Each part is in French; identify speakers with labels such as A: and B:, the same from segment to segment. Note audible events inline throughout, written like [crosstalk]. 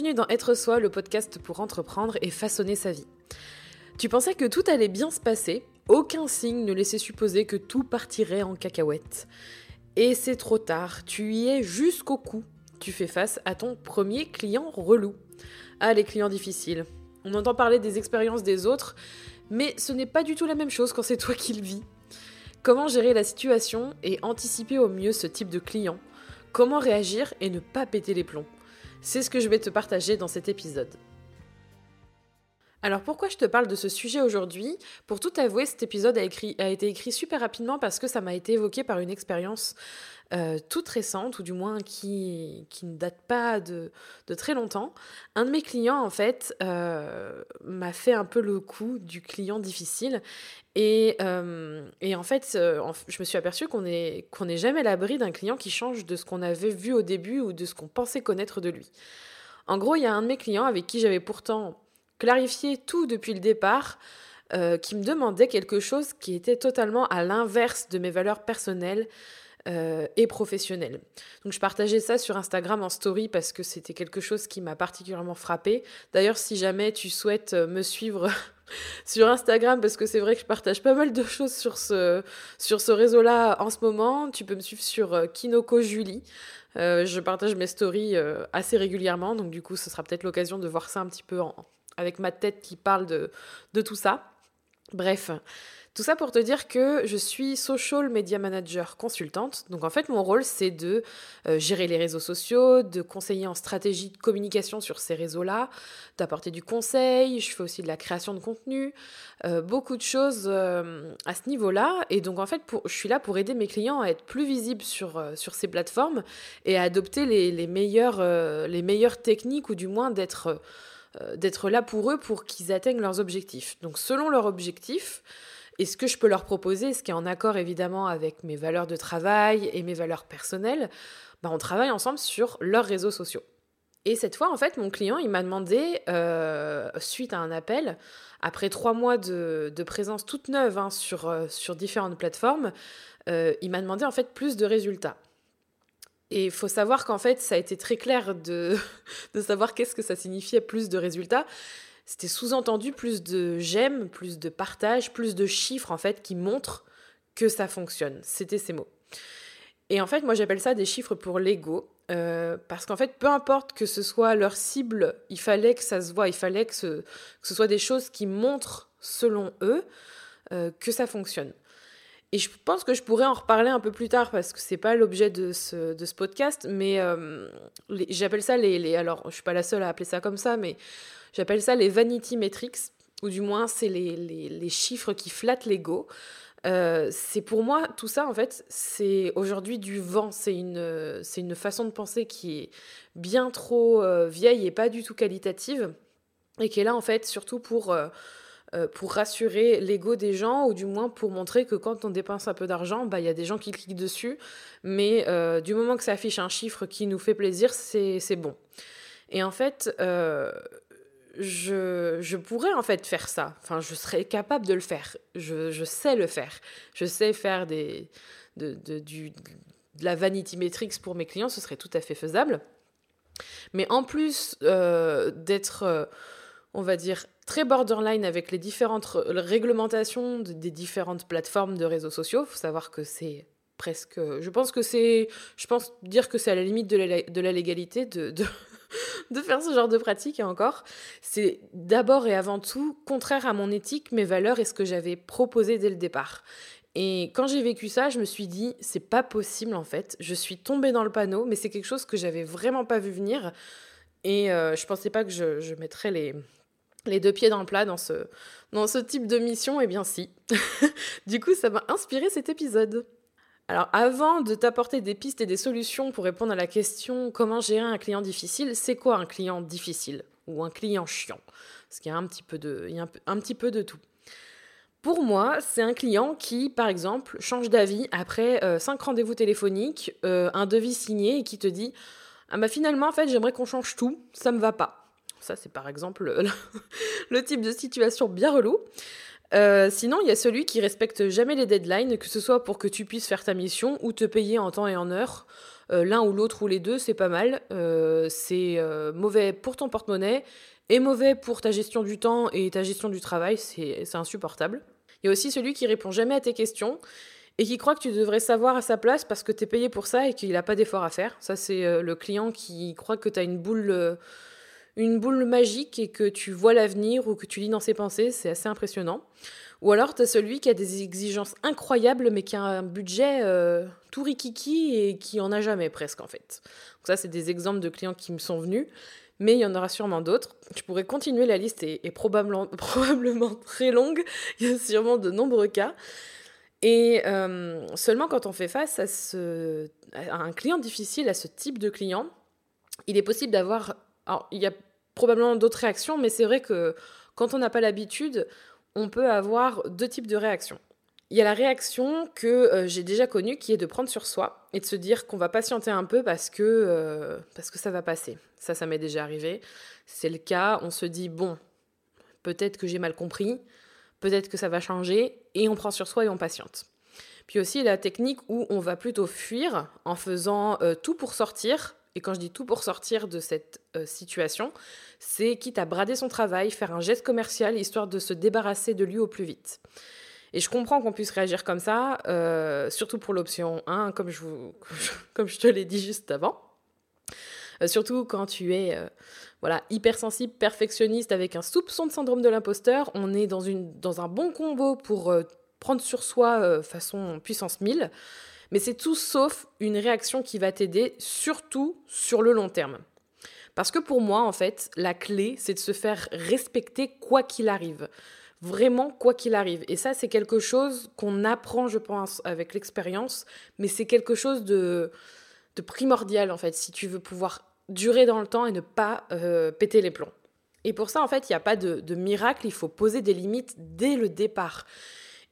A: Bienvenue dans Être Soi, le podcast pour entreprendre et façonner sa vie. Tu pensais que tout allait bien se passer, aucun signe ne laissait supposer que tout partirait en cacahuète. Et c'est trop tard, tu y es jusqu'au cou. Tu fais face à ton premier client relou. Ah, les clients difficiles. On entend parler des expériences des autres, mais ce n'est pas du tout la même chose quand c'est toi qui le vis. Comment gérer la situation et anticiper au mieux ce type de client? Comment réagir et ne pas péter les plombs? C'est ce que je vais te partager dans cet épisode. Alors pourquoi je te parle de ce sujet aujourd'hui? Pour tout avouer, cet épisode a, été écrit super rapidement parce que ça m'a été évoqué par une expérience euh, toute récente, ou du moins qui, ne date pas de, très longtemps. Un de mes clients, en fait, euh, m'a fait un peu le coup du client difficile. Et, euh, en fait, je me suis aperçue qu'on n'est jamais l'abri d'un client qui change de ce qu'on avait vu au début ou de ce qu'on pensait connaître de lui. En gros, il y a un de mes clients avec qui j'avais pourtant clarifier tout depuis le départ, euh, qui me demandait quelque chose qui était totalement à l'inverse de mes valeurs personnelles euh, et professionnelles. Donc je partageais ça sur Instagram en story parce que c'était quelque chose qui m'a particulièrement frappé. D'ailleurs, si jamais tu souhaites euh, me suivre [laughs] sur Instagram, parce que c'est vrai que je partage pas mal de choses sur ce, sur ce réseau-là en ce moment, tu peux me suivre sur Kinoko Julie. je partage mes stories assez régulièrement, donc du coup, ce sera peut-être l'occasion de voir ça un petit peu en, avec ma tête qui parle de, de tout ça. Bref, tout ça pour te dire que je suis social media manager consultante. Donc en fait, mon rôle, c'est de euh, gérer les réseaux sociaux, de conseiller en stratégie de communication sur ces réseaux-là, d'apporter du conseil. Je fais aussi de la création de contenu, euh, beaucoup de choses euh, à ce niveau-là. Et donc en fait, je suis là pour aider mes clients à être plus visibles sur, sur ces plateformes et à adopter les, les meilleures, les meilleures techniques ou du moins d'être d'être là pour eux pour qu'ils atteignent leurs objectifs. Donc selon leurs objectifs, et ce que je peux leur proposer, ce qui est en accord évidemment avec mes valeurs de travail et mes valeurs personnelles, bah, on travaille ensemble sur leurs réseaux sociaux. Et cette fois, en fait, mon client, il m'a demandé, euh, suite à un appel, après trois mois de, présence toute neuve hein, sur, euh, sur différentes plateformes, il m'a demandé en fait plus de résultats. Et il faut savoir qu'en fait, ça a été très clair de, [laughs] de savoir qu'est-ce que ça signifiait plus de résultats. C'était sous-entendu plus de j'aime, plus de partage, plus de chiffres en fait qui montrent que ça fonctionne. C'était ces mots. Et en fait, moi j'appelle ça des chiffres pour l'ego. Euh, parce qu'en fait, peu importe que ce soit leur cible, il fallait que ça se voit, il fallait que ce, que soit des choses qui montrent, selon eux, euh, que ça fonctionne. Et je pense que je pourrais en reparler un peu plus tard parce que c'est pas l'objet de ce, de ce, podcast, mais euh, j'appelle ça les, les, Alors, je suis pas la seule à appeler ça comme ça, mais j'appelle ça les vanity metrics, ou du moins, c'est les, les, les, chiffres qui flattent l'ego. Euh, c'est pour moi, tout ça, en fait, c'est aujourd'hui du vent. C'est une, une façon de penser qui est bien trop euh, vieille et pas du tout qualitative, et qui est là, en fait, surtout pour euh, pour rassurer l'ego des gens ou du moins pour montrer que quand on dépense un peu d'argent, bah, il y a des gens qui cliquent dessus, mais euh, du moment que ça affiche un chiffre qui nous fait plaisir, c'est bon. Et en fait, euh, je, je, pourrais en fait faire ça, enfin je serais capable de le faire, je, je sais le faire, je sais faire des, de, de, du, de la vanity metrics pour mes clients, ce serait tout à fait faisable. Mais en plus d'être on va dire, très borderline avec les différentes réglementations des différentes plateformes de réseaux sociaux. Il faut savoir que c'est presque... Je pense que c'est... Je pense dire que c'est à la limite de la, légalité de, [laughs] de, faire ce genre de pratique, et encore. C'est d'abord et avant tout contraire à mon éthique, mes valeurs et ce que j'avais proposé dès le départ. Et quand j'ai vécu ça, je me suis dit, c'est pas possible en fait. Je suis tombée dans le panneau, mais c'est quelque chose que j'avais vraiment pas vu venir. Et euh, je pensais pas que je mettrais les, les deux pieds dans le plat dans ce, dans ce type de mission Eh bien si. [laughs] du coup, ça m'a inspiré cet épisode. Alors avant de t'apporter des pistes et des solutions pour répondre à la question comment gérer un client difficile, c'est quoi un client difficile ou un client chiant? Parce qu'il y a un petit peu de, un, petit peu de tout. Pour moi, c'est un client qui, par exemple, change d'avis après euh, cinq rendez-vous téléphoniques, euh, un devis signé et qui te dit Ah bah finalement, en fait, j'aimerais qu'on change tout, ça me va pas. Ça, c'est par exemple [laughs] le type de situation bien relou. Euh, sinon, il y a celui qui respecte jamais les deadlines, que ce soit pour que tu puisses faire ta mission ou te payer en temps et en heure. l'un ou l'autre ou les deux, c'est pas mal. c'est mauvais pour ton porte-monnaie et mauvais pour ta gestion du temps et ta gestion du travail, c'est insupportable. Il y a aussi celui qui répond jamais à tes questions et qui croit que tu devrais savoir à sa place parce que tu es payé pour ça et qu'il n'a pas d'effort à faire. Ça, c'est euh, le client qui croit que tu as une boule, euh, une boule magique et que tu vois l'avenir ou que tu lis dans ses pensées. C'est assez impressionnant. Ou alors, tu as celui qui a des exigences incroyables mais qui a un budget euh, tout rikiki et qui en a jamais presque en fait. Donc ça, c'est des exemples de clients qui me sont venus mais il y en aura sûrement d'autres. Je pourrais continuer, la liste est, probablement, [laughs] probablement très longue, il y a sûrement de nombreux cas. Et euh, seulement quand on fait face à, ce, à un client difficile, à ce type de client, il est possible d'avoir... Alors, il y a probablement d'autres réactions, mais c'est vrai que quand on n'a pas l'habitude, on peut avoir deux types de réactions. Il y a la réaction que euh, j'ai déjà connue qui est de prendre sur soi et de se dire qu'on va patienter un peu parce que, euh, parce que ça va passer. Ça, ça m'est déjà arrivé. C'est le cas, on se dit, bon, peut-être que j'ai mal compris, peut-être que ça va changer, et on prend sur soi et on patiente. Puis aussi la technique où on va plutôt fuir en faisant euh, tout pour sortir. Et quand je dis tout pour sortir de cette situation, c'est quitte à brader son travail, faire un geste commercial, histoire de se débarrasser de lui au plus vite. Et je comprends qu'on puisse réagir comme ça, euh, surtout pour l'option 1, comme je, [laughs] comme je te l'ai dit juste avant. Euh, surtout quand tu es euh, voilà, hypersensible, perfectionniste, avec un soupçon de syndrome de l'imposteur, on est dans, une, dans un bon combo pour prendre sur soi façon puissance 1000. Mais c'est tout sauf une réaction qui va t'aider, surtout sur le long terme. Parce que pour moi, en fait, la clé, c'est de se faire respecter quoi qu'il arrive vraiment quoi qu'il arrive. Et ça, c'est quelque chose qu'on apprend, je pense, avec l'expérience, mais c'est quelque chose de, primordial, en fait, si tu veux pouvoir durer dans le temps et ne pas euh, péter les plombs. Et pour ça, en fait, il n'y a pas de miracle, il faut poser des limites dès le départ.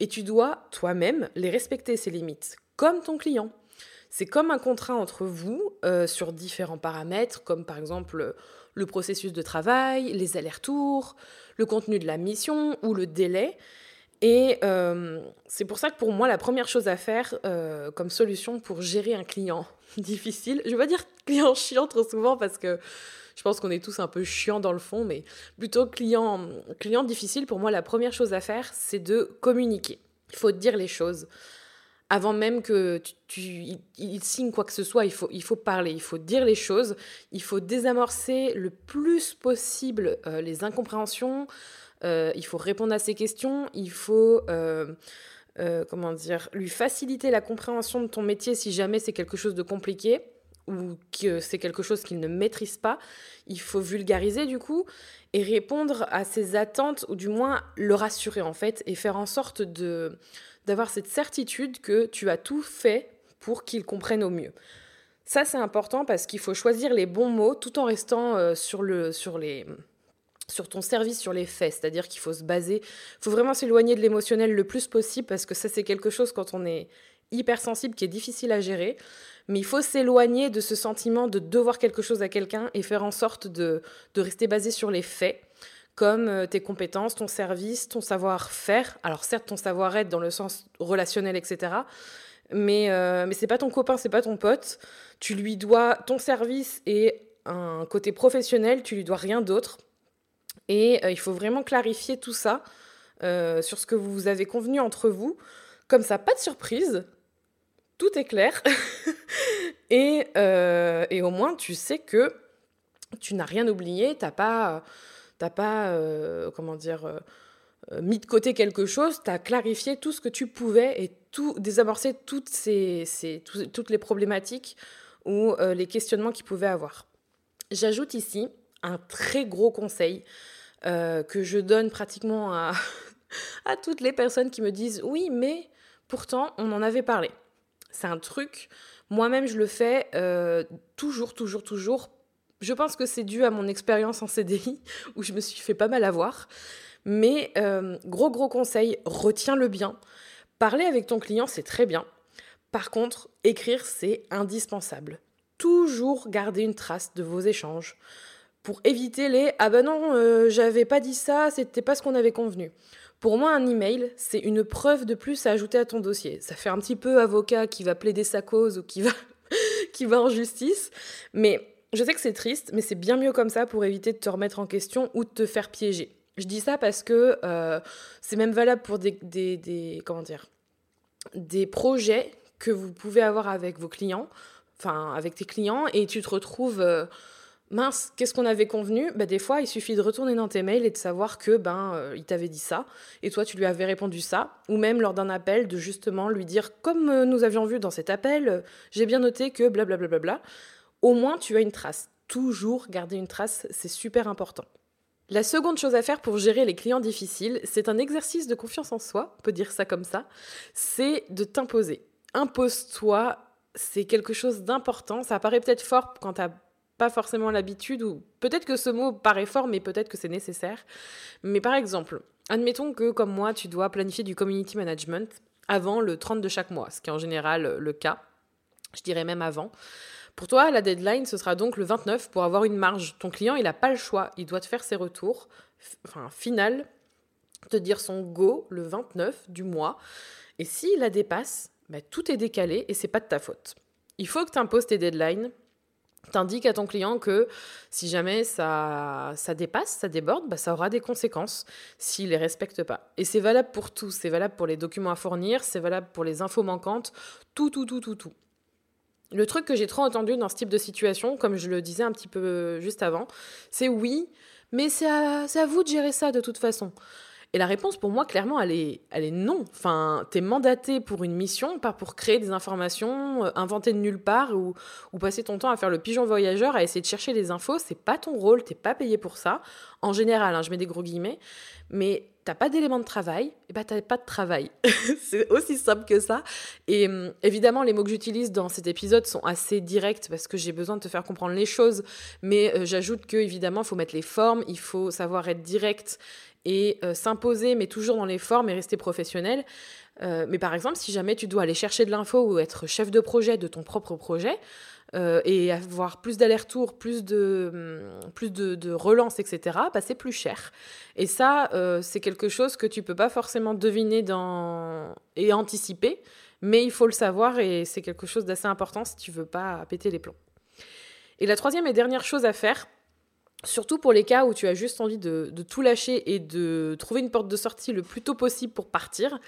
A: Et tu dois toi-même les respecter, ces limites, comme ton client. C'est comme un contrat entre vous euh, sur différents paramètres, comme par exemple le processus de travail, les allers-retours, le contenu de la mission ou le délai. Et euh, c'est pour ça que pour moi, la première chose à faire euh, comme solution pour gérer un client [laughs] difficile, je vais pas dire client chiant trop souvent parce que je pense qu'on est tous un peu chiants dans le fond, mais plutôt client, client difficile, pour moi, la première chose à faire, c'est de communiquer. Il faut dire les choses avant même que tu, il, signe quoi que ce soit, il faut, il faut parler, il faut dire les choses, il faut désamorcer le plus possible euh, les incompréhensions, euh, il faut répondre à ses questions, il faut euh, comment dire, lui faciliter la compréhension de ton métier si jamais c'est quelque chose de compliqué ou que c'est quelque chose qu'il ne maîtrise pas, il faut vulgariser du coup et répondre à ses attentes ou du moins le rassurer en fait et faire en sorte de d'avoir cette certitude que tu as tout fait pour qu'ils comprennent au mieux. Ça, c'est important parce qu'il faut choisir les bons mots tout en restant euh, sur, le, sur, les, sur ton service, sur les faits. C'est-à-dire qu'il faut se baser, il faut vraiment s'éloigner de l'émotionnel le plus possible parce que ça, c'est quelque chose quand on est hypersensible qui est difficile à gérer. Mais il faut s'éloigner de ce sentiment de devoir quelque chose à quelqu'un et faire en sorte de, de rester basé sur les faits comme euh, tes compétences, ton service, ton savoir-faire. Alors certes, ton savoir-être dans le sens relationnel, etc. Mais, euh, mais c'est pas ton copain, c'est pas ton pote. Tu lui dois ton service et un côté professionnel, tu lui dois rien d'autre. Et euh, il faut vraiment clarifier tout ça sur ce que vous avez convenu entre vous. Comme ça, pas de surprise. Tout est clair. [laughs] et, et, au moins, tu sais que tu n'as rien oublié, t'as pas t'as pas, euh, comment dire, euh, euh, mis de côté quelque chose, tu as clarifié tout ce que tu pouvais et tout désamorcé toutes, ces, ces toutes les problématiques ou les questionnements qu'il pouvait avoir. J'ajoute ici un très gros conseil que je donne pratiquement à, [laughs] à toutes les personnes qui me disent oui, mais pourtant on en avait parlé. C'est un truc, moi-même je le fais toujours, toujours, toujours je pense que c'est dû à mon expérience en CDI, [laughs] où je me suis fait pas mal avoir. Mais euh, gros gros conseil, retiens-le bien. Parler avec ton client, c'est très bien. Par contre, écrire, c'est indispensable. Toujours garder une trace de vos échanges pour éviter les ah ben non, euh, j'avais pas dit ça, c'était pas ce qu'on avait convenu. Pour moi, un email, c'est une preuve de plus à ajouter à ton dossier. Ça fait un petit peu avocat qui va plaider sa cause ou qui va [laughs] qui va en justice. Mais je sais que c'est triste, mais c'est bien mieux comme ça pour éviter de te remettre en question ou de te faire piéger. Je dis ça parce que euh, c'est même valable pour des, des, comment dire, des projets que vous pouvez avoir avec vos clients, enfin avec tes clients, et tu te retrouves euh, mince, qu'est-ce qu'on avait convenu? Bah, Des fois, il suffit de retourner dans tes mails et de savoir que ben euh, il t'avait dit ça, et toi tu lui avais répondu ça, ou même lors d'un appel de justement lui dire comme nous avions vu dans cet appel, j'ai bien noté que blablabla. Bla, bla, bla, Au moins tu as une trace. Toujours garder une trace, c'est super important. La seconde chose à faire pour gérer les clients difficiles, c'est un exercice de confiance en soi, on peut dire ça comme ça, c'est de t'imposer. Impose-toi, c'est quelque chose d'important. Ça paraît peut-être fort quand tu pas forcément l'habitude, ou peut-être que ce mot paraît fort, mais peut-être que c'est nécessaire. Mais par exemple, admettons que comme moi, tu dois planifier du community management avant le 30 de chaque mois, ce qui est en général le cas. Je dirais même avant. Pour toi, la deadline, ce sera donc le 29 pour avoir une marge. Ton client, il n'a pas le choix. Il doit te faire ses retours. Enfin, final, te dire son go le 29 du mois. Et s'il la dépasse, bah, tout est décalé et c'est pas de ta faute. Il faut que tu imposes tes deadlines. T'indiques à ton client que si jamais ça, ça dépasse, ça déborde, bah, ça aura des conséquences s'il les respecte pas. Et c'est valable pour tout. C'est valable pour les documents à fournir, c'est valable pour les infos manquantes, tout, tout, tout, tout, tout. Le truc que j'ai trop entendu dans ce type de situation, comme je le disais un petit peu juste avant, c'est oui, mais c'est à, vous de gérer ça de toute façon. Et la réponse pour moi, clairement, elle est, non. Enfin, t'es mandaté pour une mission, pas pour créer des informations euh, inventées de nulle part ou, ou, passer ton temps à faire le pigeon voyageur, à essayer de chercher les infos. C'est pas ton rôle, t'es pas payé pour ça. En général, hein, je mets des gros guillemets. Mais t'as pas d'éléments de travail, et bah t'as pas de travail. [laughs] c'est aussi simple que ça. Et hum, évidemment, les mots que j'utilise dans cet épisode sont assez directs parce que j'ai besoin de te faire comprendre les choses. Mais euh, j'ajoute que évidemment, il faut mettre les formes, il faut savoir être direct et euh, s'imposer, mais toujours dans les formes et rester professionnel. Euh, mais par exemple, si jamais tu dois aller chercher de l'info ou être chef de projet de ton propre projet, euh, et avoir plus d'allers-retours, plus de, hum, plus de, relance, etc., bah, c'est plus cher. Et ça, euh, c'est quelque chose que tu peux pas forcément deviner et anticiper, mais il faut le savoir et c'est quelque chose d'assez important si tu veux pas péter les plombs. Et la troisième et dernière chose à faire, surtout pour les cas où tu as juste envie de tout lâcher et de trouver une porte de sortie le plus tôt possible pour partir,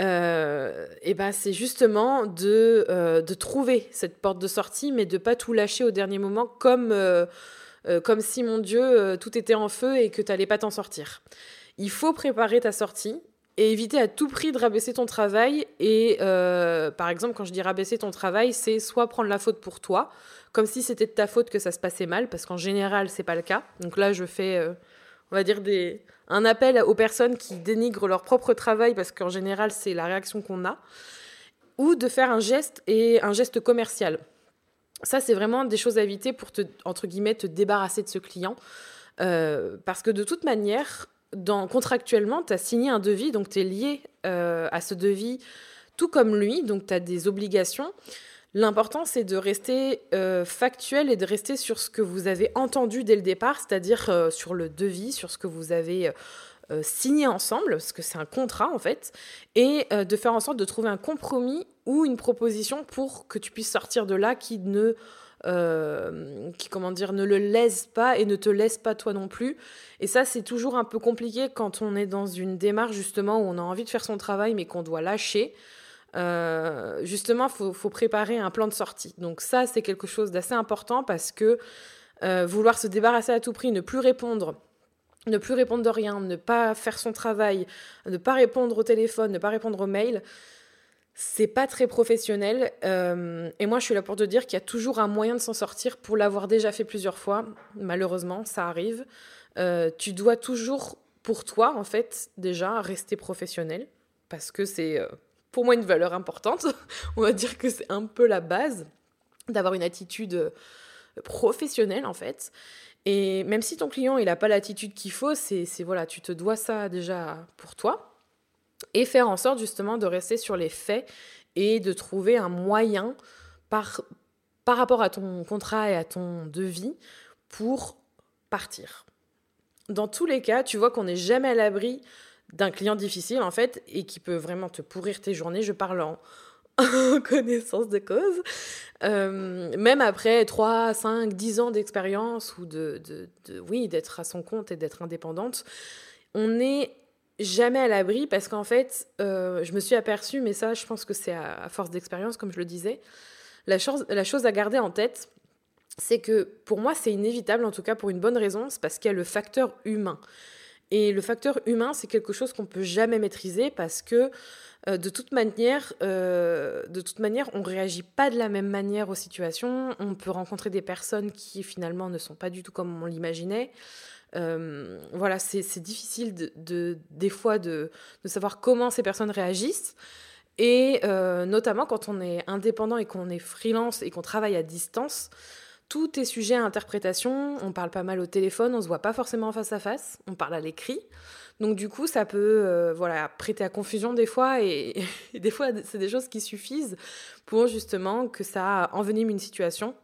A: euh, et ben c'est justement de, euh, de trouver cette porte de sortie, mais de pas tout lâcher au dernier moment, comme, euh, comme si, mon Dieu, tout était en feu et que tu n'allais pas t'en sortir. Il faut préparer ta sortie et éviter à tout prix de rabaisser ton travail. Et par exemple, quand je dis rabaisser ton travail, c'est soit prendre la faute pour toi, comme si c'était de ta faute que ça se passait mal, parce qu'en général, c'est pas le cas. Donc là, je fais, on va dire, des, un appel aux personnes qui dénigrent leur propre travail, parce qu'en général, c'est la réaction qu'on a, ou de faire un geste et un geste commercial. Ça, c'est vraiment des choses à éviter pour te, entre guillemets, te débarrasser de ce client. Euh, parce que de toute manière, dans, contractuellement, tu as signé un devis, donc tu es lié euh, à ce devis, tout comme lui, donc tu as des obligations. L'important, c'est de rester euh, factuel et de rester sur ce que vous avez entendu dès le départ, c'est-à-dire euh, sur le devis, sur ce que vous avez euh, signé ensemble, parce que c'est un contrat en fait, et de faire en sorte de trouver un compromis ou une proposition pour que tu puisses sortir de là qui ne, qui comment dire, ne le laisse pas et ne te laisse pas toi non plus. Et ça, c'est toujours un peu compliqué quand on est dans une démarche justement où on a envie de faire son travail mais qu'on doit lâcher. Euh, justement, il faut, préparer un plan de sortie. Donc ça, c'est quelque chose d'assez important parce que euh, vouloir se débarrasser à tout prix, ne plus répondre, ne plus répondre de rien, ne pas faire son travail, ne pas répondre au téléphone, ne pas répondre aux mails, c'est pas très professionnel. Euh, et moi, je suis là pour te dire qu'il y a toujours un moyen de s'en sortir pour l'avoir déjà fait plusieurs fois. Malheureusement, ça arrive. tu dois toujours, pour toi, en fait, déjà rester professionnel parce que c'est pour moi une valeur importante. [laughs] On va dire que c'est un peu la base d'avoir une attitude euh, professionnelle en fait. Et même si ton client il n'a pas l'attitude qu'il faut, c'est voilà, tu te dois ça déjà pour toi et faire en sorte justement de rester sur les faits et de trouver un moyen par, par rapport à ton contrat et à ton devis pour partir. Dans tous les cas, tu vois qu'on n'est jamais à l'abri d'un client difficile en fait et qui peut vraiment te pourrir tes journées. Je parle en [laughs] connaissance de cause. Euh, même après 3, 5, 10 ans d'expérience ou de, de, oui, d'être à son compte et d'être indépendante, on n'est jamais à l'abri parce qu'en fait, euh, je me suis aperçue, mais ça, je pense que c'est à, force d'expérience, comme je le disais, la chose, la chose à garder en tête, c'est que pour moi, c'est inévitable, en tout cas pour une bonne raison, c'est parce qu'il y a le facteur humain. Et le facteur humain, c'est quelque chose qu'on peut jamais maîtriser parce que euh, de toute manière, euh, de toute manière, on réagit pas de la même manière aux situations. On peut rencontrer des personnes qui finalement ne sont pas du tout comme on l'imaginait. Euh, voilà, c'est difficile de, des fois de, de, savoir comment ces personnes réagissent. Et notamment quand on est indépendant et qu'on est freelance et qu'on travaille à distance, tout est sujet à interprétation. On parle pas mal au téléphone, on se voit pas forcément face à face, on parle à l'écrit. Donc du coup, ça peut euh, voilà, prêter à confusion des fois [laughs] et, des fois, c'est des choses qui suffisent pour justement que ça envenime une situation.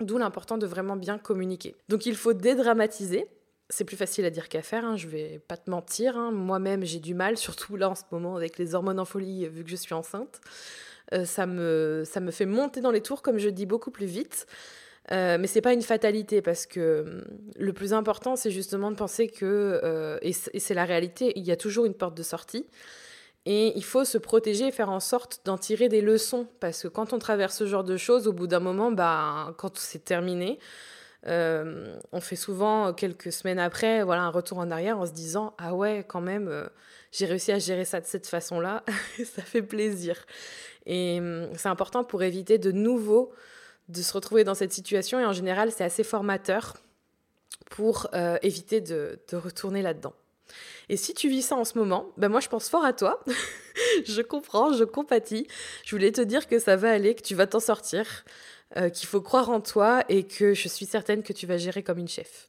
A: D'où l'important de vraiment bien communiquer. Donc il faut dédramatiser. C'est plus facile à dire qu'à faire, hein, je vais pas te mentir. Hein. Moi-même, j'ai du mal, [laughs] surtout là en ce moment avec les hormones en folie, vu que je suis enceinte. Euh, ça, me, ça me fait monter dans les tours, comme je dis, beaucoup plus vite. Euh, mais c'est pas une fatalité parce que hum, le plus important, c'est justement de penser que, euh, et c'est la réalité, il y a toujours une porte de sortie. Et il faut se protéger et faire en sorte d'en tirer des leçons. Parce que quand on traverse ce genre de choses, au bout d'un moment, bah, quand c'est terminé, euh, on fait souvent quelques semaines après voilà, un retour en arrière en se disant Ah ouais, quand même, j'ai réussi à gérer ça de cette façon-là. [laughs] ça fait plaisir. Et hum, c'est important pour éviter de nouveau de se retrouver dans cette situation et en général c'est assez formateur pour euh, éviter de, retourner là-dedans. Et si tu vis ça en ce moment, ben moi je pense fort à toi. [laughs] je comprends, je compatis. Je voulais te dire que ça va aller, que tu vas t'en sortir, euh, qu'il faut croire en toi et que je suis certaine que tu vas gérer comme une chef.